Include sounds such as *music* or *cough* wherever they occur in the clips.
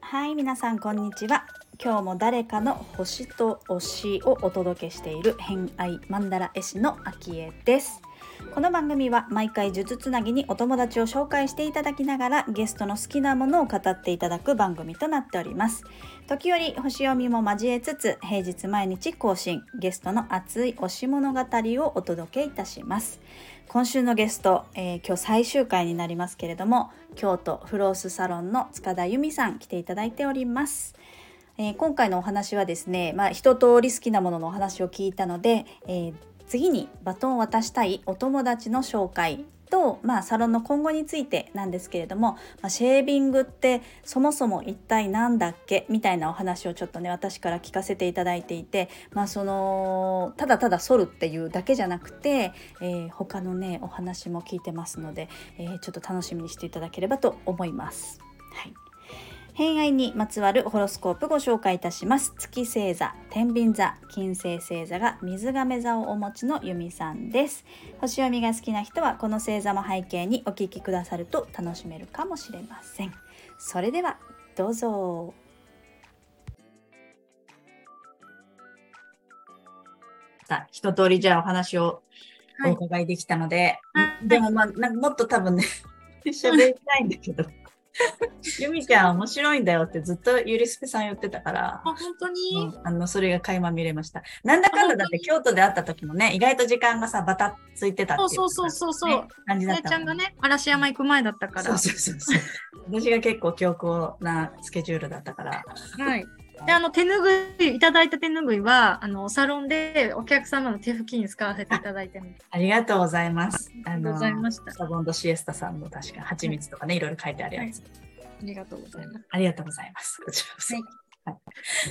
はい皆さんこんにちは。今日も誰かの星と推しをお届けしている偏愛マンダラ絵師のアキエです。この番組は毎回術つなぎにお友達を紹介していただきながらゲストの好きなものを語っていただく番組となっております。時折星読みも交えつつ平日毎日更新ゲストの熱い推し物語をお届けいたします。今週のゲスト、えー、今日最終回になりますけれども京都フロースサロンの塚田由美さん来ていただいております。えー、今回のお話はですね、まあ、一通り好きなもののお話を聞いたので、えー、次にバトンを渡したいお友達の紹介と、まあ、サロンの今後についてなんですけれども、まあ、シェービングってそもそも一体何だっけ？みたいなお話をちょっとね私から聞かせていただいていて、まあ、そのただただ剃るっていうだけじゃなくて、えー、他のねお話も聞いてますので、えー、ちょっと楽しみにしていただければと思います。はい偏愛にまつわるホロスコープご紹介いたします。月星座天秤座金星星座が水亀座をお持ちの由美さんです。星読みが好きな人はこの星座も背景にお聞きくださると楽しめるかもしれません。それではどうぞ。一通りじゃあお話をお伺いできたので、はい、でもまあなんかもっと多分ね *laughs* 喋りたいんだけど *laughs* ゆみちゃん面白いんだよってずっとゆりすけさん言ってたから。あ、本当に、うん、あの、それが垣間見れました。なんだかんだだって京都で会った時もね、意外と時間がさ、バタついてたっていう、そうそうそうそう、ね、感じだった、ね。ちゃんがね、嵐山行く前だったから。そうそうそうそう。私が結構強硬なスケジュールだったから。はい。で、あの、手ぬぐい、いただいた手ぬぐいは、あの、サロンでお客様の手拭きに使わせていただいて。ありがとうございます。ありがとうございました。サボンドシエスタさんの確か蜂蜜とかね、はい、いろいろ書いてあるやつ。はいありがとうございます。ありがとうございます。こちらこそ。は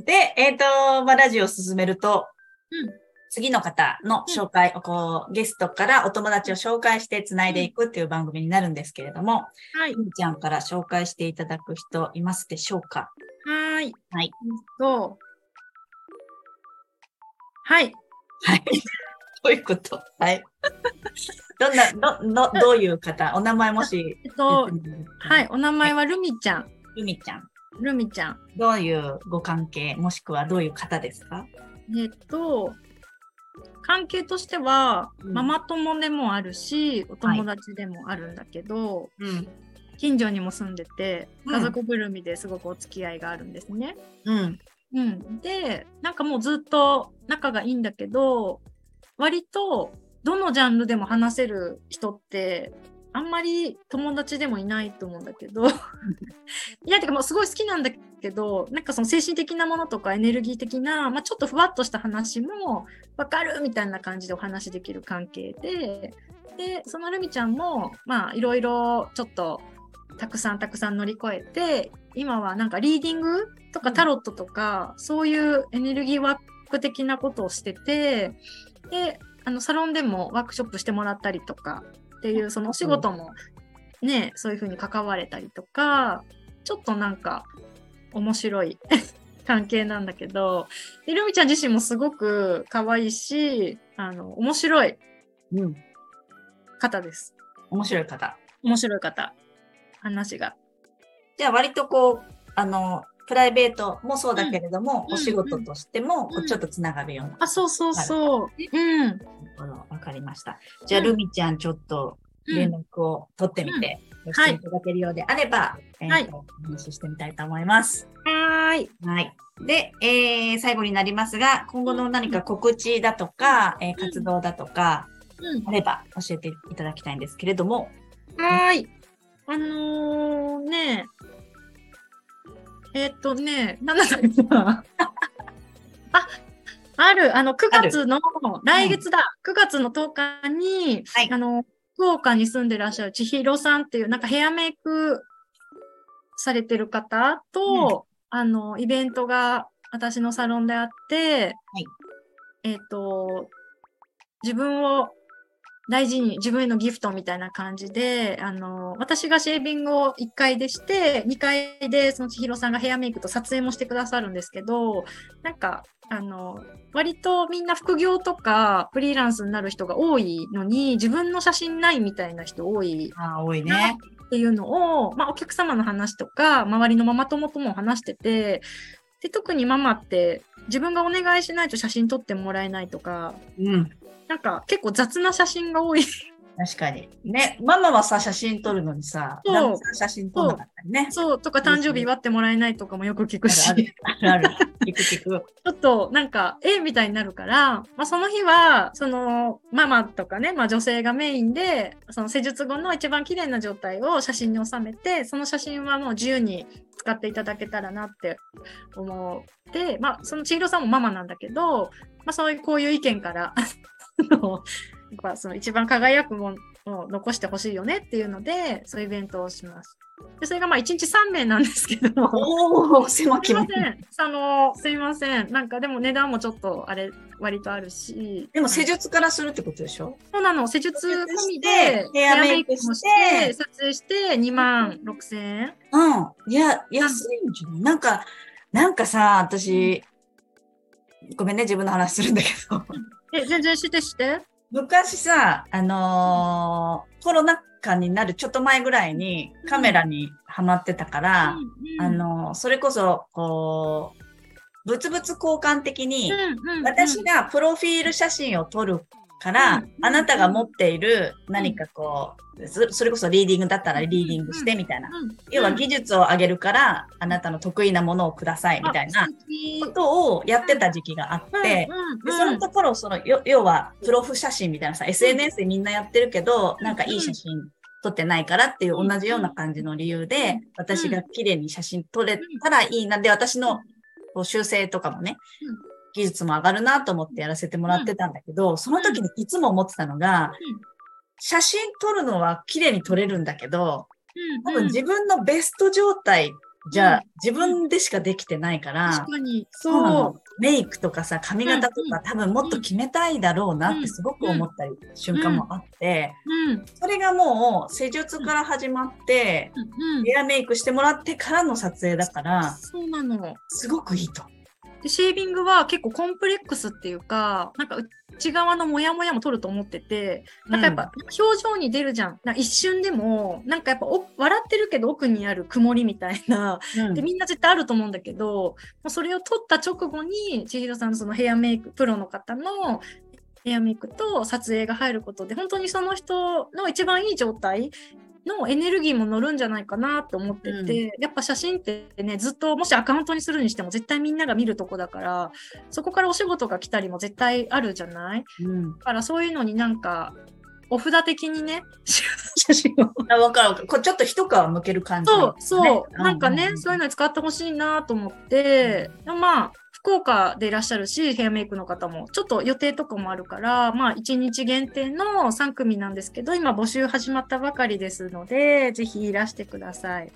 い、で、えっ、ー、と、まあ、ラジオを進めると、うん、次の方の紹介、うん、こう、ゲストからお友達を紹介して繋いでいくっていう番組になるんですけれども、はい。みちゃんから紹介していただく人いますでしょうか？はい。はい。そう。はい。はい。*laughs* どういうこと？はい。*laughs* どんな、ど、ど、どういう方？お名前もし。えっと、はい、お名前はルミちゃん。ルミちゃん。ルミちゃん。どういうご関係、もしくはどういう方ですか？えっと、関係としては、うん、ママ友でもあるし、お友達でもあるんだけど、はいうん、近所にも住んでて、家族ぐるみですごくお付き合いがあるんですね。うん。うん、で、なんかもうずっと仲がいいんだけど、割とどのジャンルでも話せる人ってあんまり友達でもいないと思うんだけど。*laughs* いやてかもうすごい好きなんだけどなんかその精神的なものとかエネルギー的な、まあ、ちょっとふわっとした話も分かるみたいな感じでお話できる関係で。でそのルミちゃんもまあいろいろちょっとたくさんたくさん乗り越えて今はなんかリーディングとかタロットとか、うん、そういうエネルギーワーク的なことをしててであのサロンでもワークショップしてもらったりとかっていうそのお仕事もね、そういうふうに関われたりとかちょっとなんか面白い *laughs* 関係なんだけどひろみちゃん自身もすごく可愛いしあの面白い方です。面白い方。面白い方。話が。じゃあ割とこうあのプライベートもそうだけれども、うん、お仕事としても、ちょっとつながるような、うん、あ、そうそうそう。うん。わかりました。じゃあ、ルミちゃん、ちょっと連絡を取ってみて、していただけるようであれば、えー、と、お話ししてみたいと思います。はい。はい。で、えー、最後になりますが、今後の何か告知だとか、えー、活動だとか、あれば教えていただきたいんですけれども。はい。あのー、ね、え。ー、っとね、なんだっけな。*laughs* あ、ある、あの、9月の、来月だ、うん、9月の10日に、はい、あの、福岡に住んでらっしゃる千尋さんっていう、なんかヘアメイクされてる方と、うん、あの、イベントが私のサロンであって、はい、えっ、と、自分を大事に自分へのギフトみたいな感じで、あの、私がシェービングを1回でして、2回でその千尋さんがヘアメイクと撮影もしてくださるんですけど、なんか、あの、割とみんな副業とかフリーランスになる人が多いのに、自分の写真ないみたいな人多いああ、多いね。っていうのを、まあ、お客様の話とか、周りのママ友とも話してて、で、特にママって自分がお願いしないと写真撮ってもらえないとか、うん。なんか結構雑な写真が多い。確かに。ね、ママはさ、写真撮るのにさ、そう写真撮んなかったりね。そう、とか誕生日祝ってもらえないとかもよく聞くし、あるある。聞く聞く。*laughs* ちょっとなんか、えみたいになるから、まあ、その日は、その、ママとかね、まあ女性がメインで、その施術後の一番綺麗な状態を写真に収めて、その写真はもう自由に使っていただけたらなって思って、まあ、その千尋さんもママなんだけど、まあそういう、こういう意見から、*laughs* やっぱその一番輝くものを残してほしいよねっていうので、そういうイベントをします。で、それがまあ1日3名なんですけど、おお、狭き門すいません。あの、すいません。なんかでも値段もちょっとあれ、割とあるし。でも施術術からするってことでしょ？そうなの。施術込みでヘアメイクもして撮影して2万6千円。うん。いや、安いんじゃない？なんか、なんかさ、私、ごめんね、自分の話するんだけど。え、全然してして？昔さ、あのーコロナ禍になるちょっと前ぐらいにカメラにハマってたから、あのーそれこそ、こう、物々交換的に、私がプロフィール写真を撮るから、うんあなたが持っている何かこう、そそれこそリーディングだったらリーディングしてみたいな。要は技術を上げるから、あなたの得意なものをくださいみたいなことをやってた時期があって、でそのところ、その、よ要は、プロフ写真みたいなさ、SNS でみんなやってるけど、なんかいい写真撮ってないからっていう同じような感じの理由で、私が綺麗に写真撮れたらいいな。で、私の修正とかもねうん、技術も上がるなと思ってやらせてもらってたんだけど、その時にいつも思ってたのが、写真撮るのは綺麗に撮れるんだけど、多分自分のベスト状態じゃ自分でしかできてないから、確かに。そそう。メイクとかさ、髪型とか、多分もっと決めたいだろうなってすごく思ったり瞬間もあって。それがもう施術から始まって、うん。ヘアメイクしてもらってからの撮影だから、そうなの。すごくいいと。でシェービングは結構コンプレックスっていうか、なんか内側のモヤモヤも取ると思ってて、なんかやっぱ表情に出るじゃん。なんか一瞬でも、なんかやっぱお笑ってるけど奥にある曇りみたいな、うんでみんな絶対あると思うんだけど、もうそれを取った直後に千尋さんのそのヘアメイク、プロの方のヘアメイクと撮影が入ることで、本当にその人の一番いい状態のエネルギーも乗るんじゃないかなと思ってて、やっぱ写真ってね、ずっともしアカウントにするにしても絶対みんなが見るとこだから、そこからお仕事が来たりも絶対あるじゃない？うん。だからそういうのになんか、お札的にね、写真を。あわかるわかる。こうちょっと一皮向ける感じ、そう、そう、なんかね、うそういうのに使ってほしいなと思って、まあ、福岡でいらっしゃるし、ヘアメイクの方も、ちょっと予定とかもあるから、まあ、1日限定の3組なんですけど、今募集始まったばかりですので、ぜひいらしてください。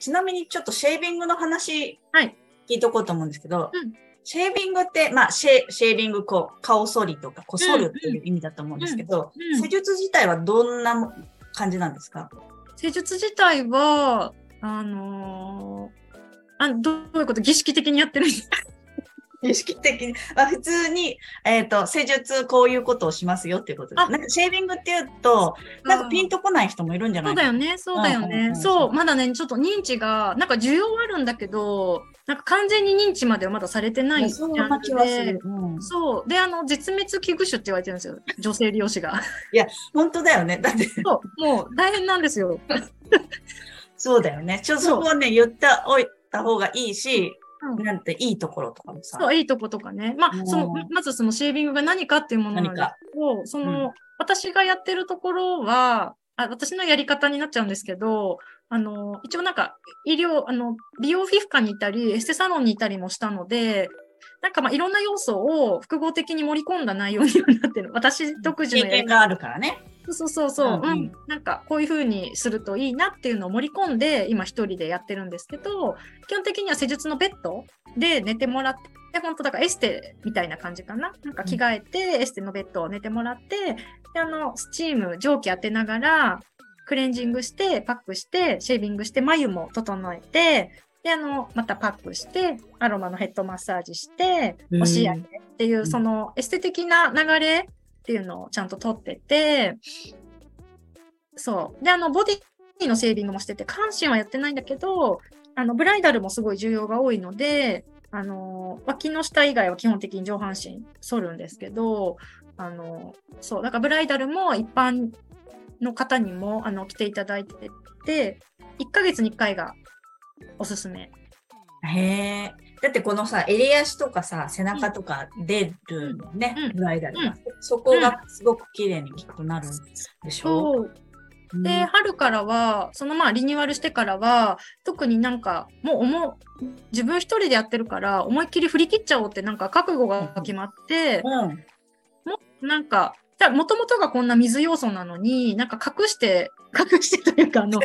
ちなみにちょっとシェービングの話、はい。聞いとこうと思うんですけど、うん。シェービングって、まあシェ、シェービング、こう、顔剃りとか、こう剃るっていう意味だと思うんですけど、施術自体はどんなも感じなんですか？施術自体は、あのーあどういうこと？儀式的にやってるんですか？意識的に、まあ、普通に、えっ、と、施術こういうことをしますよっていうことです。あなんかシェービングっていうと、なんかピンとこない人もいるんじゃなそいうかなだよね、そうだよね。そう、まだね、ちょっと認知が、なんか需要はあるんだけど、なんか完全に認知まではまだされてないそんな気はする。。うん、そう。で、あの、絶滅危惧種って言われてるんですよ。女性利用士が。本当だよね。だって、そう。もう大変なんですよ。そうだよね。ちょっとそこはね、言っておいた方がいいし、うんなんていいところとかもさ。そう、いいとことかね。まあ、うんその、まずそのシェービングが何かっていうものなんです何かけど、その、うん私がやってるところは、あ私のやり方になっちゃうんですけど、あの、一応なんか、医療、あの、美容皮膚科にいたり、エステサロンにいたりもしたので、なんかまあいろんな要素を複合的に盛り込んだ内容にはなってる。私独自の経験があるからね。そうそうそう、うんうん。うん。なんかこういう風にするといいなっていうのを盛り込んで今一人でやってるんですけど基本的には施術のベッドで寝てもらって本当だからエステみたいな感じかな。なんか着替えて、エステのベッドを寝てもらってで、あの、スチーム、蒸気当てながら、クレンジングして、パックして、シェービングして、眉も整えて、で、あの、またパックして、アロマのヘッドマッサージして、押し上げっていう、そのエステ的な流れっていうのをちゃんと取ってて、そう。で、あの、ボディのシェービングもしてて、関心はやってないんだけど、あの、ブライダルもすごい重要が多いので、あの、脇の下以外は基本的に上半身反るんですけど、あの、そう、だからブライダルも一般の方にも、あの、来ていただいてて、1ヶ月に1回がおすすめ。へえ。だってこのさ、襟足とかさ、背中とか出るのね、うん、ブライダルが、うん、そこがすごく綺麗にきっとなるんでしょう、うん、で、春からは、そのまあリニューアルしてからは、特になんか、もう思う、自分一人でやってるから、思いっきり振り切っちゃおうってなんか覚悟が決まって、うん、もなんか、もともとがこんな水要素なのに、なんか隠して、隠してというか、あの、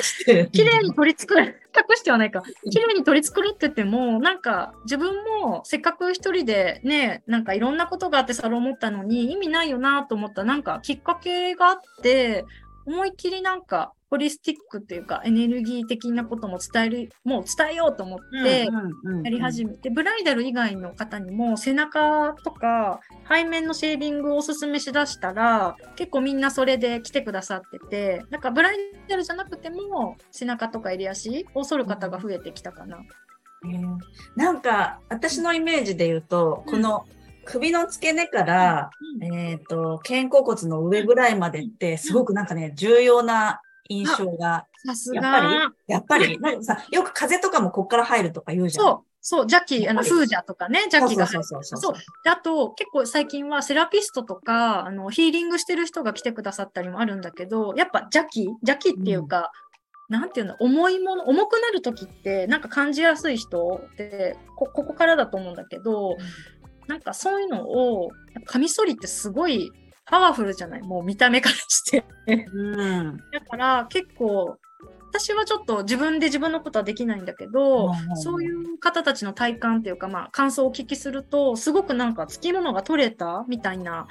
綺麗に取り繕る、隠してはないか、綺麗に取り繕ってても、なんか自分もせっかく一人でね、なんかいろんなことがあってサロン持ったのに意味ないよなと思ったなんかきっかけがあって、思いっきりなんかホリスティックっていうかエネルギー的なことも伝えるもう伝えようと思ってやり始めて、ブライダル以外の方にも背中とか背面のシェービングをおすすめしだしたら結構みんなそれで来てくださっててなんかブライダルじゃなくても背中とか襟足を剃る方が増えてきたかな。えー、なんか私のイメージで言うと、この首の付け根から、うん、えっ、ー、と、肩甲骨の上ぐらいまでって、すごくなんかね、重要な印象が。さすが。やっぱり、やっぱり、さ、よく風とかもこっから入るとか言うじゃん。そう。そう、邪気、あの、風邪とかね、邪気がそうそうそうそう。で、あと、結構最近はセラピストとか、あの、ヒーリングしてる人が来てくださったりもあるんだけど、やっぱ邪気邪気っていうか、うん、なんていうの、重いもの、重くなるときって、なんか感じやすい人ってこ、ここからだと思うんだけど、うんなんかそういうのを、カミソリってすごいパワフルじゃない？もう見た目からして。うん。だから結構、私はちょっと自分で自分のことはできないんだけど、うんそういう方たちの体感っていうか、まあ、感想をお聞きすると、すごくなんか、つきものが取れたみたいな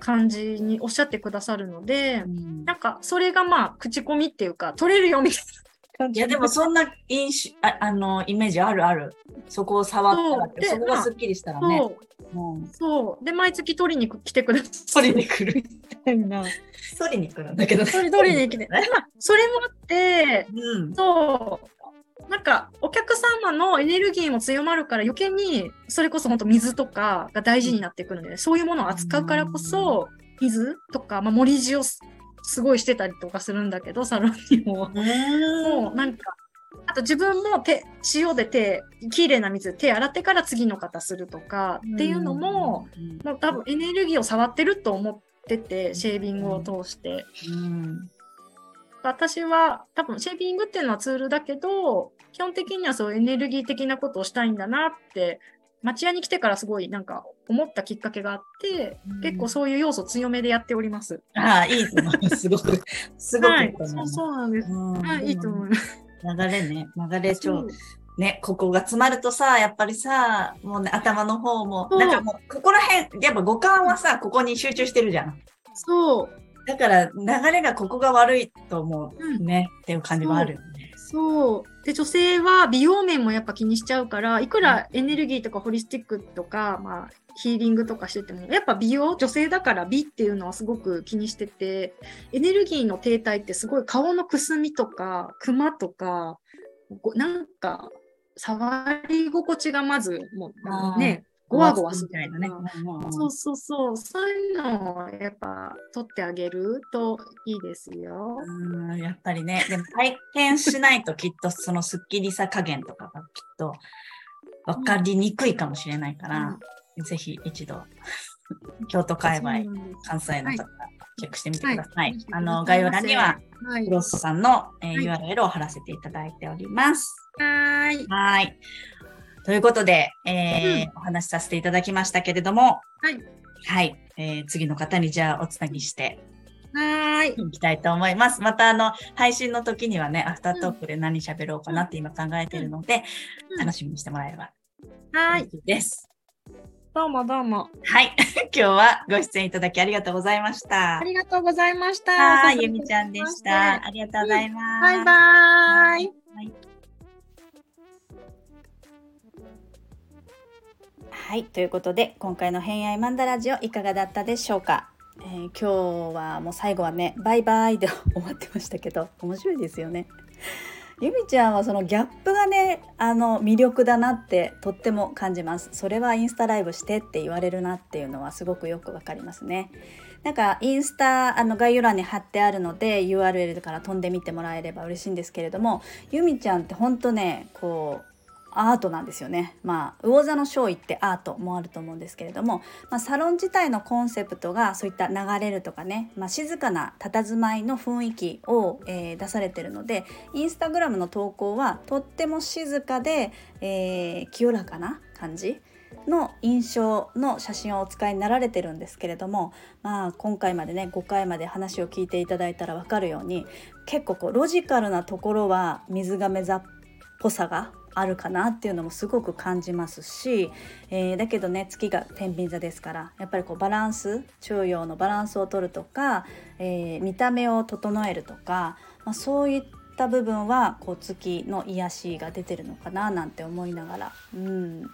感じにおっしゃってくださるので、うん、なんか、それがまあ、口コミっていうか、取れるよみたいないや、でもそんな印象ああのイメージあるある。そこを触ったらそこがすっきりしたらね。そう。そう。で、毎月取りに来てください。取りに来るみたいな。取りに来るんだけど、ね、取りに来て。*laughs* まあ、それもあって、うん、そう。なんか、お客様のエネルギーも強まるから余計に、それこそ本当水とかが大事になってくるので、ね、そういうものを扱うからこそ、水とか、まあ、盛り塩すごいしてたりとかするんだけど、サロンにも。もうなんか、あと自分も手、塩で手、きれいな水で手洗ってから次の方するとかっていうのも、もう多分エネルギーを触ってると思ってて、シェービングを通して。私は多分シェービングっていうのはツールだけど、基本的にはそうエネルギー的なことをしたいんだなって町屋に来てからすごいなんか思ったきっかけがあって、うん、結構そういう要素強めでやっております。ああ、いいと思います。すごく、すごく、はい、そうそうなんです。はい、いいと思います。流れね、流れ超。ね、ここが詰まるとさ、やっぱりさ、もうね、頭の方も、なんかもう、ここら辺、やっぱ五感はさ、ここに集中してるじゃん。そう。だから、流れがここが悪いと思うね、うん、っていう感じもあるよね。そう。で、女性は美容面もやっぱ気にしちゃうから、いくらエネルギーとかホリスティックとか、まあ、ヒーリングとかしてても、やっぱ美容、女性だから美っていうのはすごく気にしてて、エネルギーの停滞ってすごい顔のくすみとか、クマとか、なんか、触り心地がまず、もうね、ゴワゴワするみたいなね。そうそうそう。そういうのをやっぱ取ってあげるといいですよ。うん、やっぱりね。でも体験しないときっとそのスッキリさ加減とかがきっと分かりにくいかもしれないから、うん、ぜひ一度、京都界隈、関西の方、はいチェックしてみてください。はい、あの、概要欄には、クロスさんの、えー、URL を貼らせていただいております。はい。はい。ということで、えー、うん、お話しさせていただきましたけれども、はい。はい。えー、次の方にじゃあおつなぎして、はい。いきたいと思います。また、あの、配信の時にはね、アフタートークで何喋ろうかなって今考えているので、うん、楽しみにしてもらえれば。はい。です。どうもどうも。はい。*laughs* 今日はご出演いただきありがとうございましたあ。りがとうございました。はい、ゆみちゃんでした。ありがとうございます。バイバイ。はいということで今回の「偏愛マンダラジオ」いかがだったでしょうか、えー今日はもう最後はね「バイバイ」で終わってましたけど面白いですよね。ゆみちゃんはそのギャップがねあの魅力だなってとっても感じます。それはインスタライブしてって言われるなっていうのはすごくよくわかりますね。なんかインスタあの概要欄に貼ってあるので URL から飛んでみてもらえれば嬉しいんですけれどもゆみちゃんってほんとねこうアートなんですよね。まあ魚座の勝利ってアートもあると思うんですけれども、まあ、サロン自体のコンセプトがそういった流れるとかね、まあ、静かな佇まいの雰囲気を、えー出されてるのでインスタグラムの投稿はとっても静かで、えー清らかな感じの印象の写真をお使いになられてるんですけれども、まあ、今回までね5回まで話を聞いていただいたら分かるように結構こうロジカルなところは水瓶座っぽさがあるかなっていうのもすごく感じますし、えーだけどね月が天秤座ですからやっぱりこうバランス中庸のバランスを取るとか、えー見た目を整えるとか、まあ、そういった部分はこう月の癒しが出てるのかななんて思いながら、うん、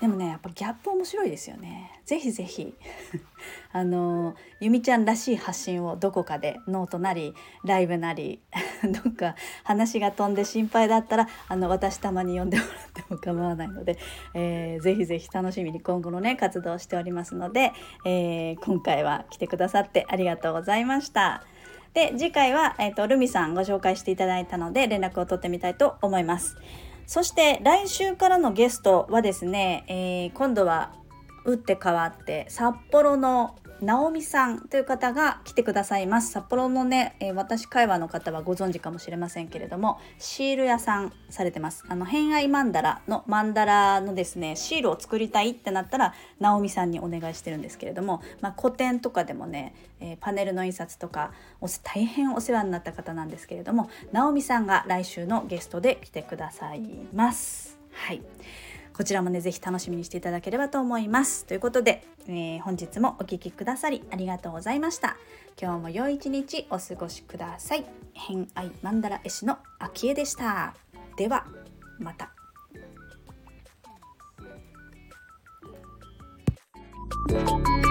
でもねやっぱギャップ面白いですよね。ぜひぜひ *laughs* あのゆみちゃんらしい発信をどこかでノートなりライブなり *laughs* どっか話が飛んで心配だったらあの私たまに呼んでもらっても構わないので、えーぜひぜひ楽しみに今後のね活動をしておりますので、えー今回は来てくださってありがとうございました。で次回は、えー、とルミさんご紹介していただいたので連絡を取ってみたいと思います。そして来週からのゲストはですね、えー今度は打って変わって札幌の直美さんという方が来てくださいます。札幌のね、えー私会話の方はご存知かもしれませんけれどもシール屋さんされてます。あの偏愛マンダラのマンダラのですねシールを作りたいってなったら直美さんにお願いしてるんですけれども、まあ、個展とかでもね、えーパネルの印刷とかお大変お世話になった方なんですけれども直美さんが来週のゲストで来てくださいます。はい。こちらもねぜひ楽しみにしていただければと思います。ということで、えー本日もお聴きくださりありがとうございました。今日も良い一日お過ごしください。偏愛マンダラ絵師の秋江でした。ではまた。「